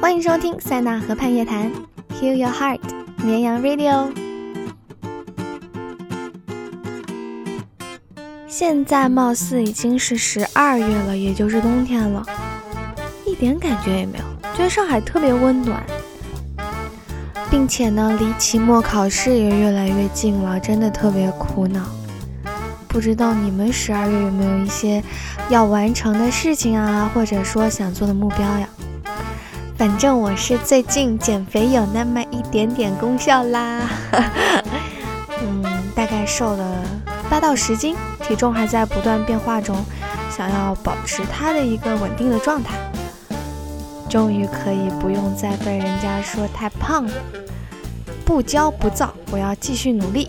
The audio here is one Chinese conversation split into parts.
欢迎收听塞纳河畔夜谈，Heal Your Heart，绵羊 Radio。现在貌似已经是十二月了，也就是冬天了，一点感觉也没有，觉得上海特别温暖，并且呢，离期末考试也越来越近了，真的特别苦恼。不知道你们十二月有没有一些要完成的事情啊，或者说想做的目标呀？反正我是最近减肥有那么一点点功效啦，嗯，大概瘦了八到十斤，体重还在不断变化中，想要保持它的一个稳定的状态，终于可以不用再被人家说太胖了，不骄不躁，我要继续努力。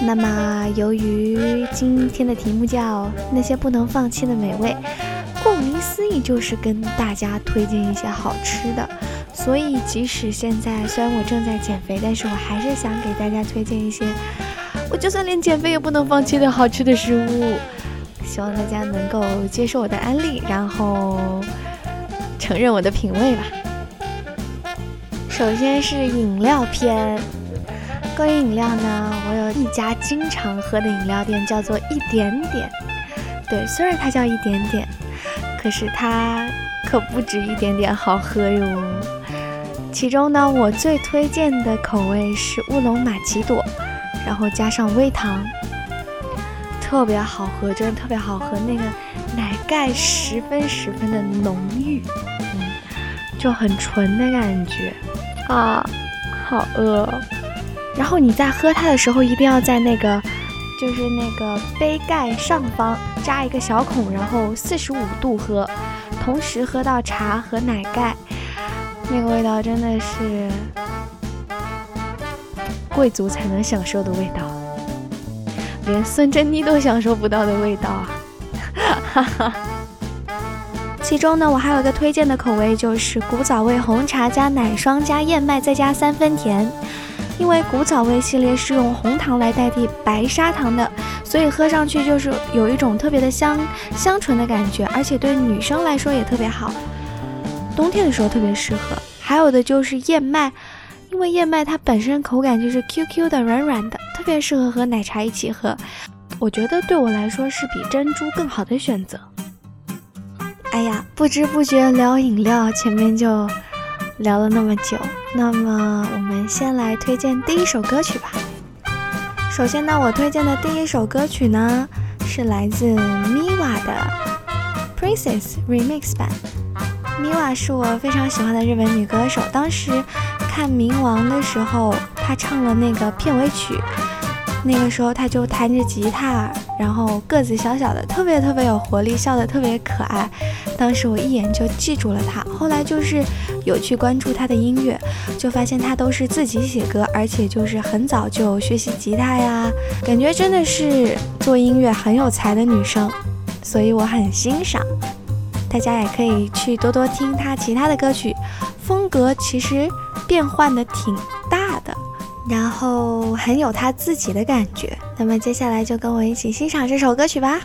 那么，由于今天的题目叫那些不能放弃的美味，思义就是跟大家推荐一些好吃的。所以，即使现在虽然我正在减肥，但是我还是想给大家推荐一些我就算连减肥也不能放弃的好吃的食物。希望大家能够接受我的安利，然后承认我的品味吧。首先是饮料篇。关于饮料呢，我有一家经常喝的饮料店，叫做一点点。对，虽然它叫一点点，可是它可不止一点点好喝哟。其中呢，我最推荐的口味是乌龙玛奇朵，然后加上微糖，特别好喝，真的特别好喝。那个奶盖十分十分的浓郁，嗯，就很纯的感觉啊，好饿。然后你在喝它的时候，一定要在那个，就是那个杯盖上方扎一个小孔，然后四十五度喝，同时喝到茶和奶盖，那个味道真的是贵族才能享受的味道，连孙珍妮都享受不到的味道啊！哈哈。其中呢，我还有一个推荐的口味，就是古早味红茶加奶霜加燕麦再加三分甜。因为古早味系列是用红糖来代替白砂糖的，所以喝上去就是有一种特别的香香醇的感觉，而且对女生来说也特别好，冬天的时候特别适合。还有的就是燕麦，因为燕麦它本身口感就是 Q Q 的、软软的，特别适合和奶茶一起喝。我觉得对我来说是比珍珠更好的选择。哎呀，不知不觉聊饮料，前面就。聊了那么久，那么我们先来推荐第一首歌曲吧。首先呢，我推荐的第一首歌曲呢是来自 Miwa 的 Princess Remix 版。Miwa 是我非常喜欢的日本女歌手，当时看《冥王》的时候，她唱了那个片尾曲。那个时候他就弹着吉他，然后个子小小的，特别特别有活力，笑得特别可爱。当时我一眼就记住了他。后来就是有去关注他的音乐，就发现他都是自己写歌，而且就是很早就学习吉他呀，感觉真的是做音乐很有才的女生，所以我很欣赏。大家也可以去多多听他其他的歌曲，风格其实变换的挺。然后很有他自己的感觉，那么接下来就跟我一起欣赏这首歌曲吧。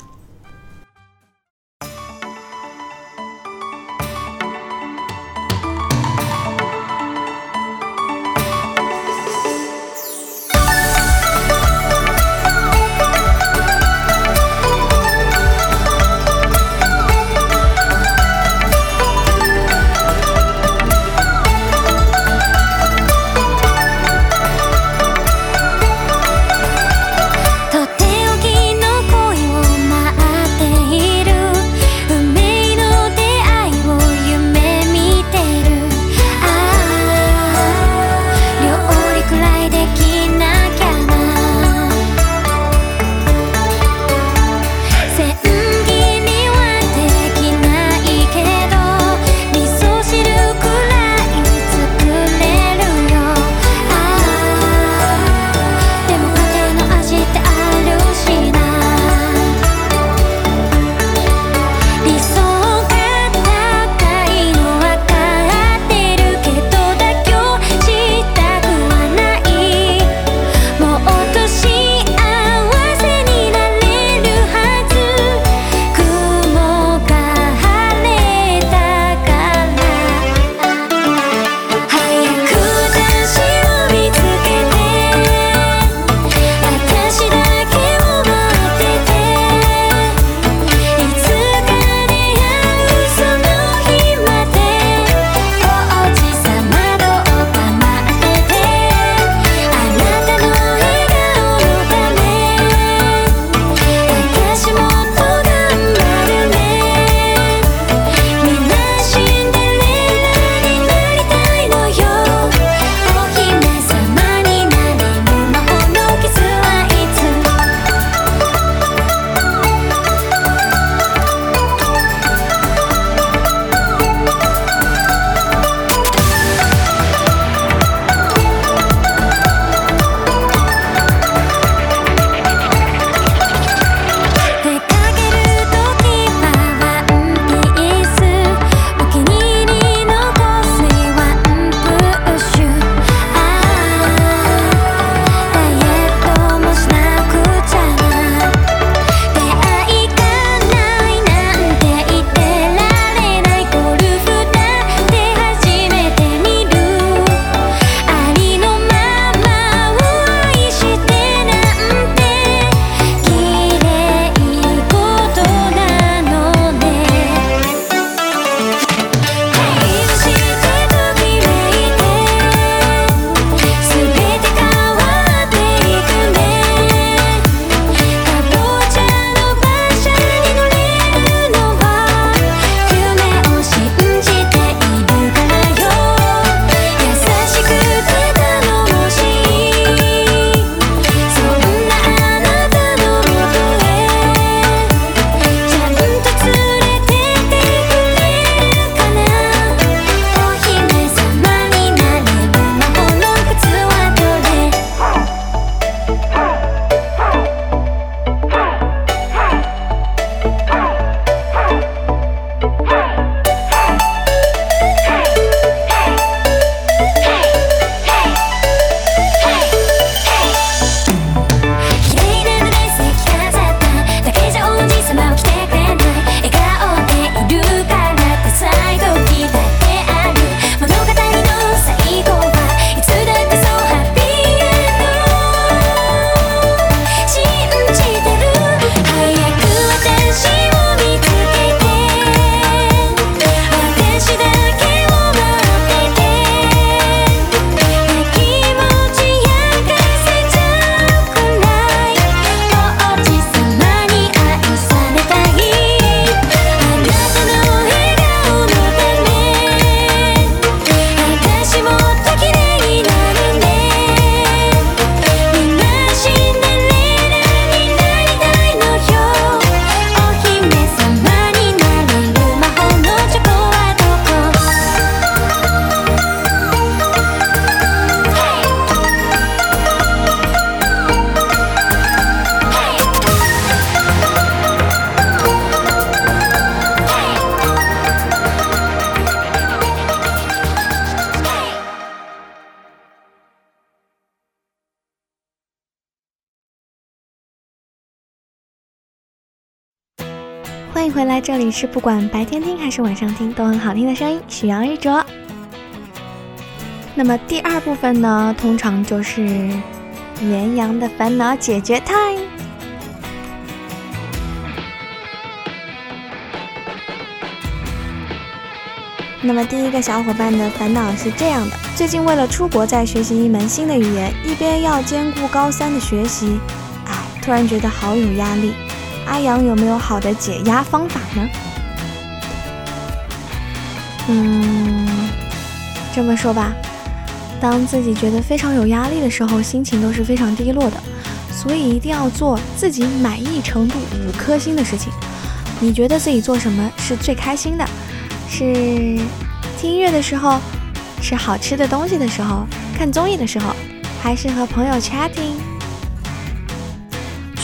回来，这里是不管白天听还是晚上听都很好听的声音，许阳一卓。那么第二部分呢，通常就是绵羊的烦恼解决 time。那么第一个小伙伴的烦恼是这样的：最近为了出国再学习一门新的语言，一边要兼顾高三的学习，哎，突然觉得好有压力。阿阳有没有好的解压方法呢？嗯，这么说吧，当自己觉得非常有压力的时候，心情都是非常低落的，所以一定要做自己满意程度五颗星的事情。你觉得自己做什么是最开心的？是听音乐的时候，吃好吃的东西的时候，看综艺的时候，还是和朋友 chatting？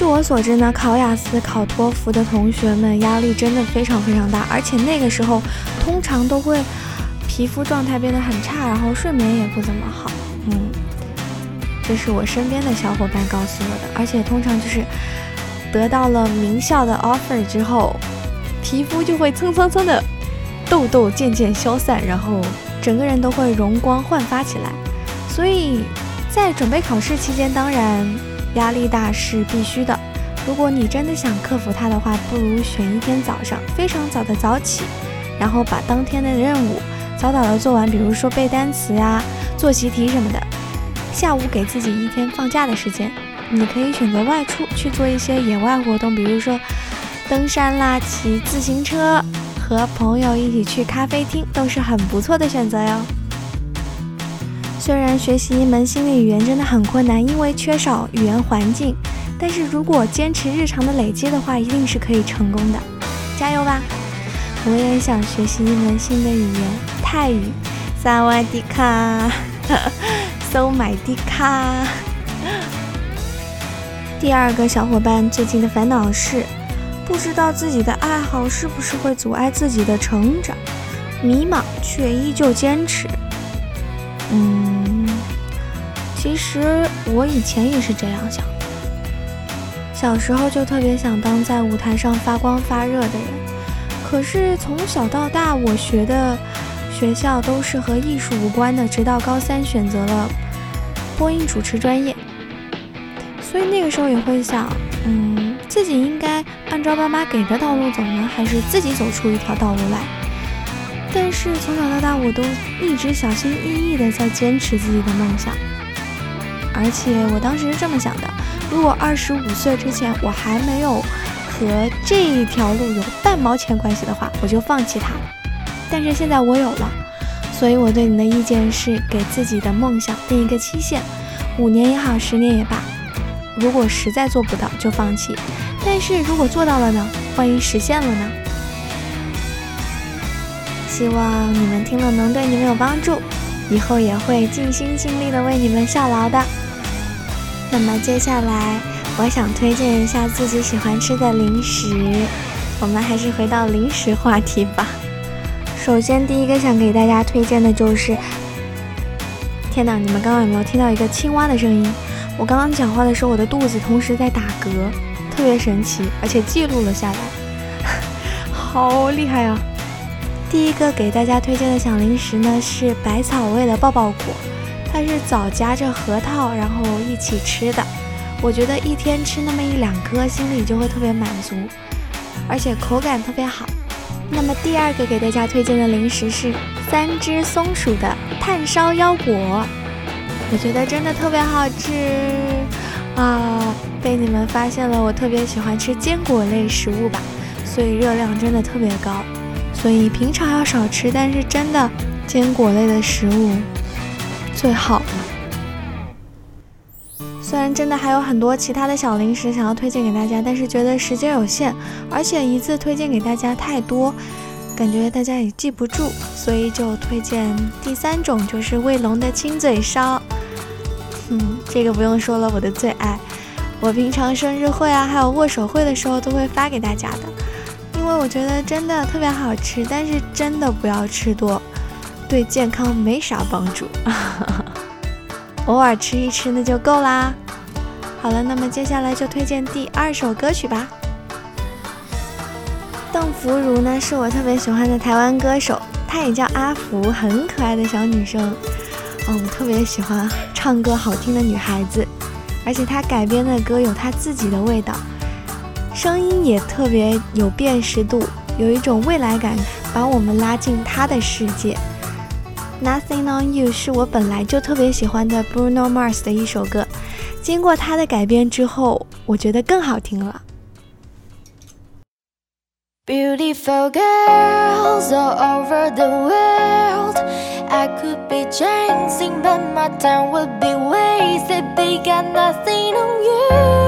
据我所知呢，考雅思、考托福的同学们压力真的非常非常大，而且那个时候通常都会皮肤状态变得很差，然后睡眠也不怎么好。嗯，这是我身边的小伙伴告诉我的，而且通常就是得到了名校的 offer 之后，皮肤就会蹭蹭蹭的痘痘渐渐消散，然后整个人都会容光焕发起来。所以在准备考试期间，当然。压力大是必须的。如果你真的想克服它的话，不如选一天早上非常早的早起，然后把当天的任务早早的做完，比如说背单词呀、做习题什么的。下午给自己一天放假的时间，你可以选择外出去做一些野外活动，比如说登山啦、骑自行车、和朋友一起去咖啡厅，都是很不错的选择哟。虽然学习一门新的语言真的很困难，因为缺少语言环境，但是如果坚持日常的累积的话，一定是可以成功的。加油吧！我也想学习一门新的语言，泰语。萨瓦迪卡，搜买迪卡。第二个小伙伴最近的烦恼是，不知道自己的爱好是不是会阻碍自己的成长，迷茫却依旧坚持。嗯，其实我以前也是这样想的。小时候就特别想当在舞台上发光发热的人，可是从小到大我学的学校都是和艺术无关的，直到高三选择了播音主持专业。所以那个时候也会想，嗯，自己应该按照爸妈给的道路走呢，还是自己走出一条道路来？但是从小到大，我都一直小心翼翼地在坚持自己的梦想。而且我当时是这么想的：如果二十五岁之前我还没有和这一条路有半毛钱关系的话，我就放弃它。但是现在我有了，所以我对你的意见是给自己的梦想定一个期限，五年也好，十年也罢。如果实在做不到，就放弃；但是如果做到了呢？万一实现了呢？希望你们听了能对你们有帮助，以后也会尽心尽力的为你们效劳的。那么接下来，我想推荐一下自己喜欢吃的零食。我们还是回到零食话题吧。首先，第一个想给大家推荐的就是……天哪，你们刚刚有没有听到一个青蛙的声音？我刚刚讲话的时候，我的肚子同时在打嗝，特别神奇，而且记录了下来，好厉害啊！第一个给大家推荐的小零食呢是百草味的抱抱果，它是枣夹着核桃然后一起吃的。我觉得一天吃那么一两颗，心里就会特别满足，而且口感特别好。那么第二个给大家推荐的零食是三只松鼠的炭烧腰果，我觉得真的特别好吃啊！被你们发现了，我特别喜欢吃坚果类食物吧，所以热量真的特别高。所以平常要少吃，但是真的坚果类的食物最好了。虽然真的还有很多其他的小零食想要推荐给大家，但是觉得时间有限，而且一次推荐给大家太多，感觉大家也记不住，所以就推荐第三种，就是卫龙的亲嘴烧。嗯，这个不用说了，我的最爱。我平常生日会啊，还有握手会的时候都会发给大家的。因为我觉得真的特别好吃，但是真的不要吃多，对健康没啥帮助，偶尔吃一吃那就够啦。好了，那么接下来就推荐第二首歌曲吧。邓福如呢，是我特别喜欢的台湾歌手，她也叫阿福，很可爱的小女生。哦，我特别喜欢唱歌好听的女孩子，而且她改编的歌有她自己的味道，声音也特别有辨识度，有一种未来感，把我们拉进她的世界。Nothing on you 是我本来就特别喜欢的 Bruno Mars 的一首歌，经过他的改编之后，我觉得更好听了。Beautiful girls all over the world. I could be chasing, but my time would be wasted. They got nothing on you,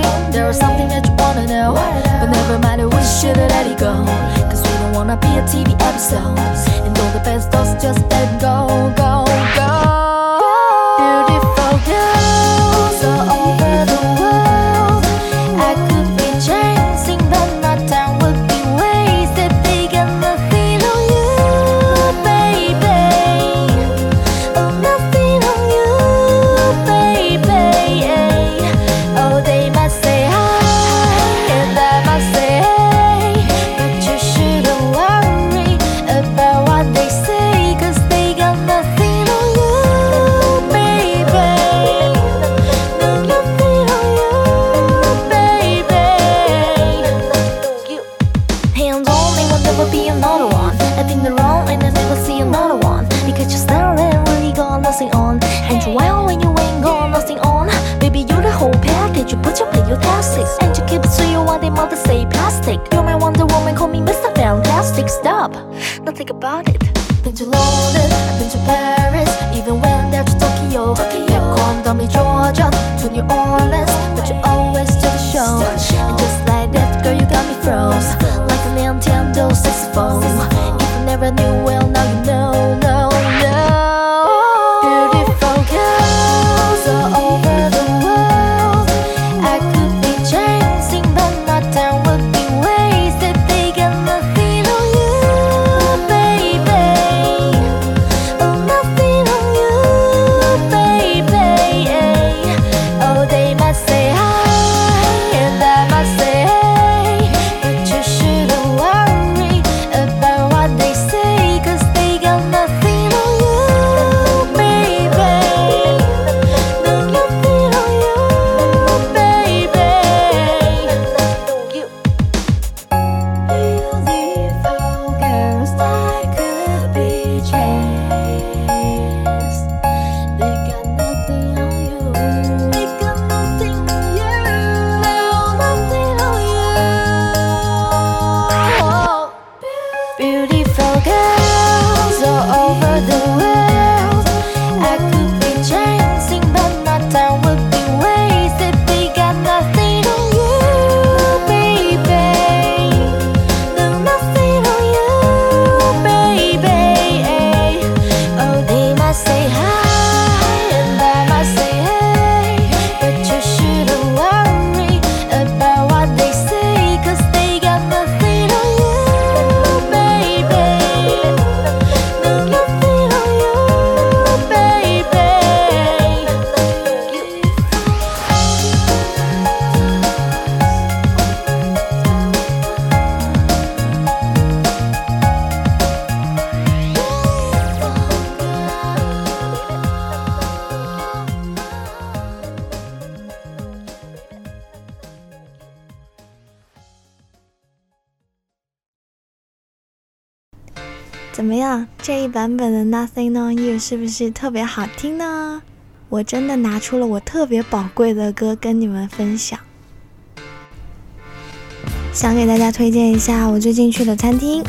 dream. There is something that you wanna know. But never mind, we should let it go. Cause we don't wanna be a TV episode. And all the best thoughts just let go, go. mother say plastic. You're my Wonder Woman, call me Mr. Fantastic. Stop, nothing about it. Been to London, been to Paris Even went there to Tokyo. Gone down in Georgia, to New Orleans But you always do the show. And just like that, girl, you got me froze Like a Nintendo 64 If I never knew well 怎么样？这一版本的 nothing on you 是不是特别好听呢？我真的拿出了我特别宝贵的歌跟你们分享。想给大家推荐一下我最近去的餐厅。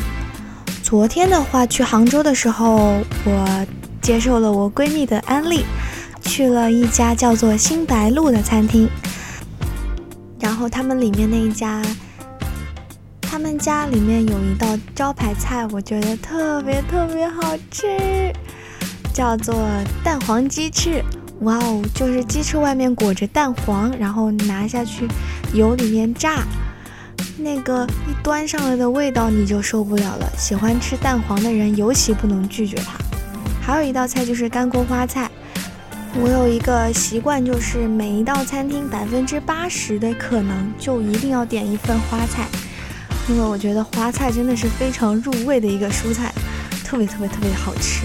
昨天的话去杭州的时候我接受了我闺蜜的安利去了一家叫做新白鹿的餐厅。然后他们里面那一家他们家里面有一道招牌菜，我觉得特别特别好吃，叫做蛋黄鸡翅。哇哦，就是鸡翅外面裹着蛋黄，然后拿下去油里面炸，那个一端上来的味道你就受不了了。喜欢吃蛋黄的人尤其不能拒绝它。还有一道菜就是干锅花菜，我有一个习惯，就是每一道餐厅百分之八十的可能就一定要点一份花菜。因为我觉得花菜真的是非常入味的一个蔬菜，特别特别特别好吃。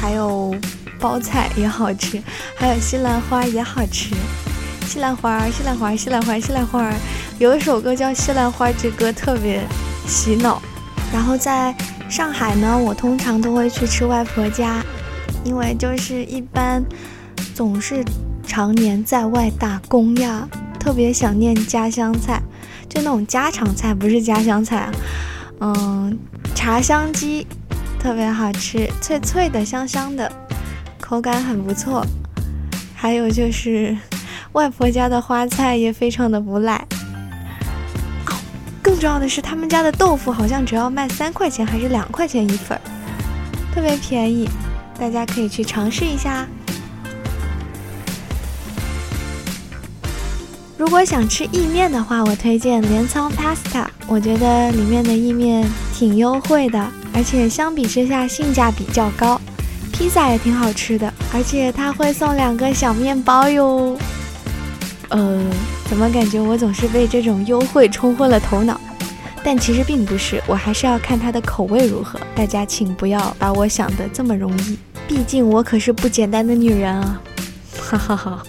还有包菜也好吃，还有西兰花也好吃。西兰花，西兰花，西兰花，西兰花。有一首歌叫《西兰花之歌》，特别洗脑。然后在上海呢，我通常都会去吃外婆家，因为就是一般总是常年在外打工呀，特别想念家乡菜。就那种家常菜，不是家乡菜啊，嗯，茶香鸡特别好吃，脆脆的，香香的，口感很不错。还有就是外婆家的花菜也非常的不赖。更重要的是，他们家的豆腐好像只要卖三块钱还是两块钱一份儿，特别便宜，大家可以去尝试一下。如果想吃意面的话，我推荐镰仓 Pasta。我觉得里面的意面挺优惠的，而且相比之下性价比较高。披萨也挺好吃的，而且他会送两个小面包哟。呃，怎么感觉我总是被这种优惠冲昏了头脑？但其实并不是，我还是要看它的口味如何。大家请不要把我想的这么容易，毕竟我可是不简单的女人啊！哈哈哈。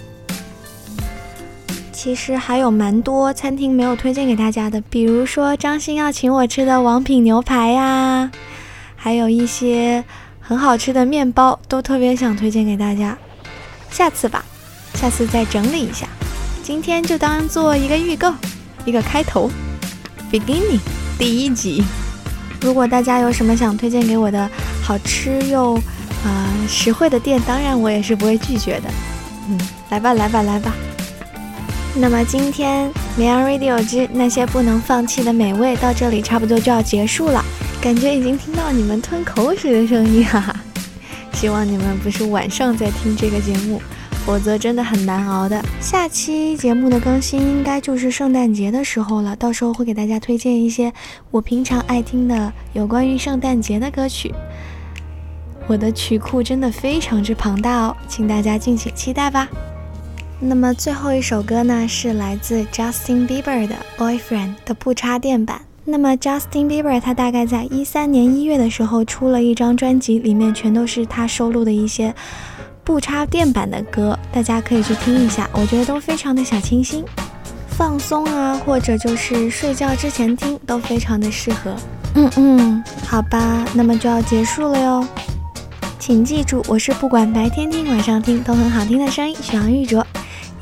其实还有蛮多餐厅没有推荐给大家的，比如说张鑫要请我吃的王品牛排呀，还有一些很好吃的面包，都特别想推荐给大家。下次吧，下次再整理一下。今天就当做一个预告，一个开头，beginning 第一集。如果大家有什么想推荐给我的好吃又啊实惠的店，当然我也是不会拒绝的。嗯，来吧，来吧，来吧。那么今天绵阳 Radio 之那些不能放弃的美味到这里差不多就要结束了，感觉已经听到你们吞口水的声音哈哈。希望你们不是晚上在听这个节目，否则真的很难熬的。下期节目的更新应该就是圣诞节的时候了，到时候会给大家推荐一些我平常爱听的有关于圣诞节的歌曲。我的曲库真的非常之庞大哦，请大家敬请期待吧。那么最后一首歌呢，是来自 Justin Bieber 的《Boyfriend》的不插电版。那么 Justin Bieber 他大概在一三年一月的时候出了一张专辑，里面全都是他收录的一些不插电版的歌，大家可以去听一下，我觉得都非常的小清新，放松啊，或者就是睡觉之前听都非常的适合。嗯嗯，好吧，那么就要结束了哟，请记住，我是不管白天听晚上听都很好听的声音，许阳玉卓。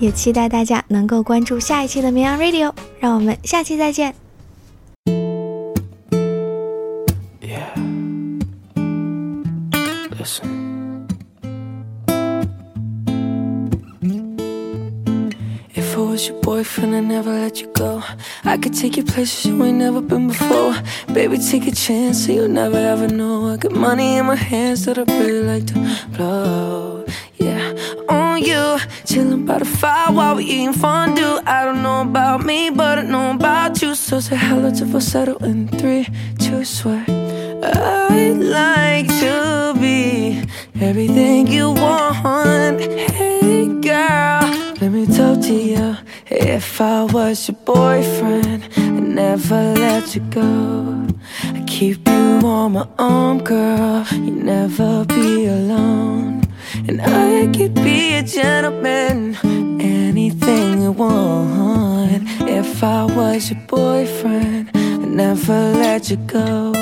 也期待大家能够关注下一期的绵阳 Radio，让我们下期再见。If I was your boyfriend, I'd never let you go. I could take you places you ain't never been before. Baby, take a chance, so you'll never ever know. I got money in my hands that I really like to blow. Yeah, on you. Chilling by the fire while we eating fondue. I don't know about me, but I know about you. So say hello to falsetto in three, two, swear. I'd like to be everything you want. Hey, girl, let me talk to you. If I was your boyfriend, I'd never let you go. I keep you on my arm, girl. You never be alone. And I could be a gentleman, anything you want. If I was your boyfriend, I'd never let you go.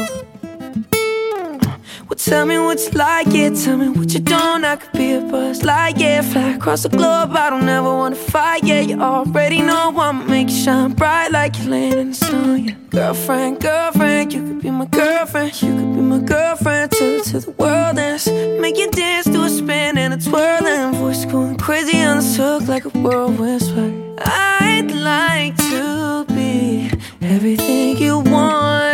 Tell me what you like, yeah. Tell me what you don't. I could be a buzz like, yeah. Fly across the globe. I don't ever wanna fight, yeah. You already know I'ma make you shine bright like you land in the sun, yeah. Girlfriend, girlfriend, you could be my girlfriend. You could be my girlfriend till to the world ends. Make you dance to a spin and a twirl and voice going crazy on the hook like a whirlwind. I'd like to be everything you want.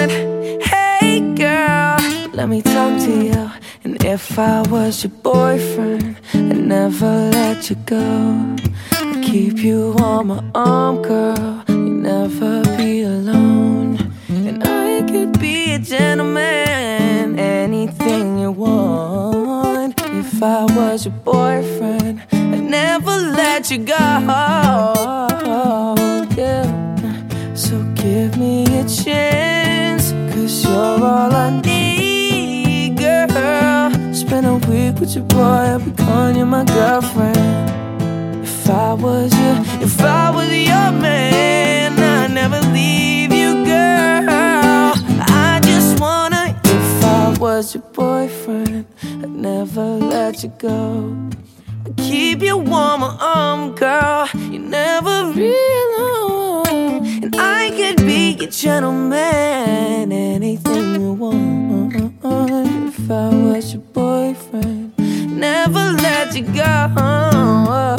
Let me talk to you. And if I was your boyfriend, I'd never let you go. I'd keep you on my arm, girl. You'd never be alone. And I could be a gentleman, anything you want. If I was your boyfriend, I'd never let you go. Yeah. So give me a chance, cause you're all I need. Spend a week with your boy, I'll be calling you my girlfriend. If I was you, if I was your man, I'd never leave you, girl. I just wanna, if I was your boyfriend, I'd never let you go. I'd keep you warm, arm, girl. You never realize, and I could be your gentleman, anything you want. If I was your let you go.